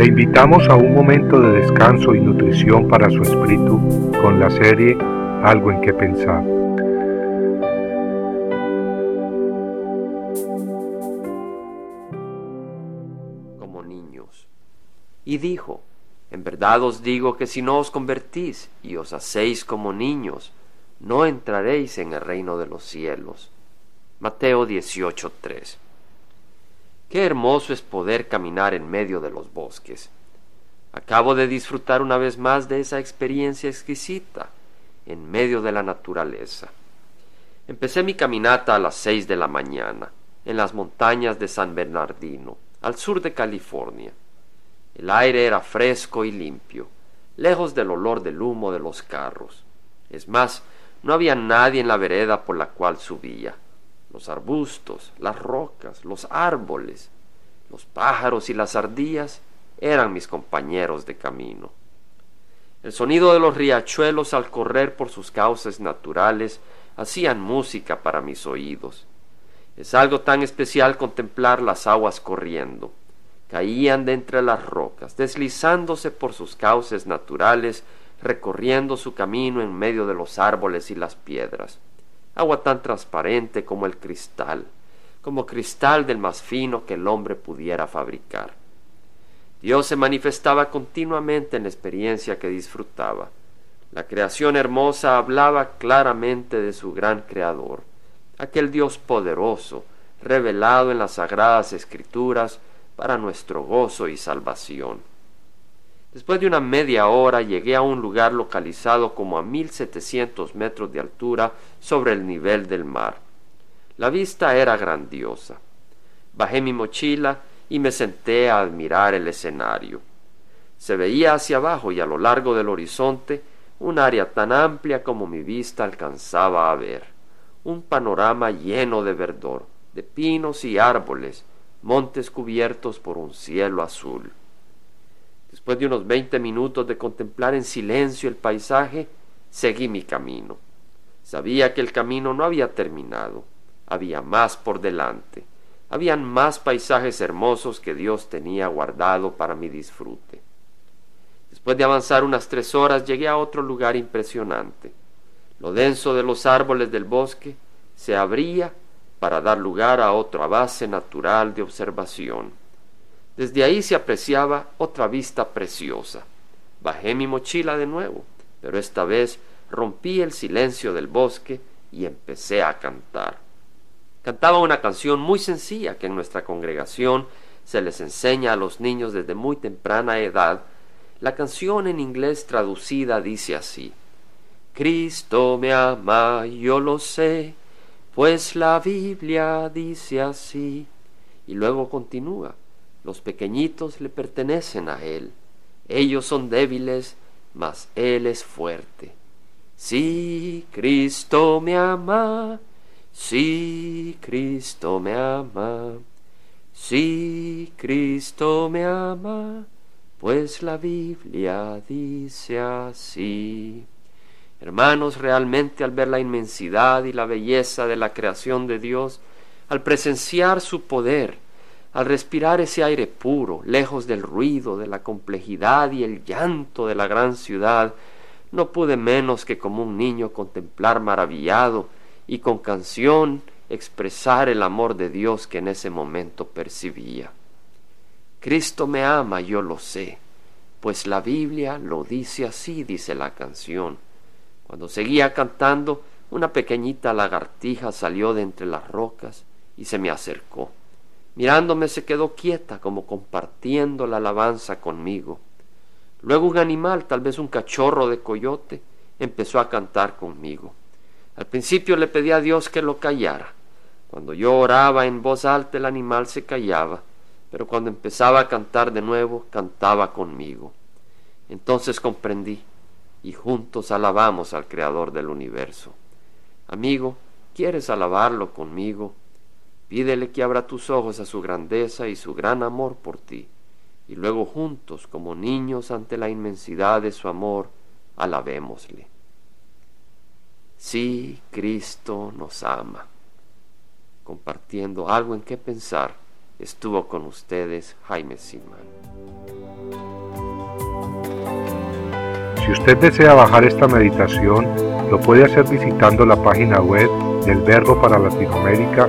Le invitamos a un momento de descanso y nutrición para su espíritu con la serie Algo en que pensar. Como niños. Y dijo, en verdad os digo que si no os convertís y os hacéis como niños, no entraréis en el reino de los cielos. Mateo 18:3 Qué hermoso es poder caminar en medio de los bosques. Acabo de disfrutar una vez más de esa experiencia exquisita en medio de la naturaleza. Empecé mi caminata a las seis de la mañana en las montañas de San Bernardino, al sur de California. El aire era fresco y limpio, lejos del olor del humo de los carros. Es más, no había nadie en la vereda por la cual subía los arbustos, las rocas, los árboles, los pájaros y las ardillas eran mis compañeros de camino. El sonido de los riachuelos al correr por sus cauces naturales hacían música para mis oídos. Es algo tan especial contemplar las aguas corriendo. Caían de entre las rocas, deslizándose por sus cauces naturales, recorriendo su camino en medio de los árboles y las piedras agua tan transparente como el cristal, como cristal del más fino que el hombre pudiera fabricar. Dios se manifestaba continuamente en la experiencia que disfrutaba. La creación hermosa hablaba claramente de su gran Creador, aquel Dios poderoso, revelado en las sagradas escrituras para nuestro gozo y salvación. Después de una media hora llegué a un lugar localizado como a mil setecientos metros de altura sobre el nivel del mar. La vista era grandiosa. Bajé mi mochila y me senté a admirar el escenario. Se veía hacia abajo y a lo largo del horizonte un área tan amplia como mi vista alcanzaba a ver, un panorama lleno de verdor, de pinos y árboles, montes cubiertos por un cielo azul. Después de unos veinte minutos de contemplar en silencio el paisaje, seguí mi camino. Sabía que el camino no había terminado, había más por delante, habían más paisajes hermosos que Dios tenía guardado para mi disfrute. Después de avanzar unas tres horas llegué a otro lugar impresionante. Lo denso de los árboles del bosque se abría para dar lugar a otra base natural de observación. Desde ahí se apreciaba otra vista preciosa. Bajé mi mochila de nuevo, pero esta vez rompí el silencio del bosque y empecé a cantar. Cantaba una canción muy sencilla que en nuestra congregación se les enseña a los niños desde muy temprana edad. La canción en inglés traducida dice así Cristo me ama, yo lo sé, pues la Biblia dice así. Y luego continúa los pequeñitos le pertenecen a Él. Ellos son débiles, mas Él es fuerte. Sí, Cristo me ama. Sí, Cristo me ama. Sí, Cristo me ama. Pues la Biblia dice así. Hermanos, realmente al ver la inmensidad y la belleza de la creación de Dios, al presenciar su poder, al respirar ese aire puro, lejos del ruido, de la complejidad y el llanto de la gran ciudad, no pude menos que como un niño contemplar maravillado y con canción expresar el amor de Dios que en ese momento percibía. Cristo me ama, yo lo sé, pues la Biblia lo dice así, dice la canción. Cuando seguía cantando, una pequeñita lagartija salió de entre las rocas y se me acercó. Mirándome se quedó quieta como compartiendo la alabanza conmigo. Luego un animal, tal vez un cachorro de coyote, empezó a cantar conmigo. Al principio le pedí a Dios que lo callara. Cuando yo oraba en voz alta el animal se callaba, pero cuando empezaba a cantar de nuevo, cantaba conmigo. Entonces comprendí y juntos alabamos al Creador del universo. Amigo, ¿quieres alabarlo conmigo? Pídele que abra tus ojos a su grandeza y su gran amor por ti, y luego juntos, como niños ante la inmensidad de su amor, alabémosle. Sí, Cristo nos ama. Compartiendo algo en qué pensar, estuvo con ustedes Jaime Simán. Si usted desea bajar esta meditación, lo puede hacer visitando la página web del Verbo para Latinoamérica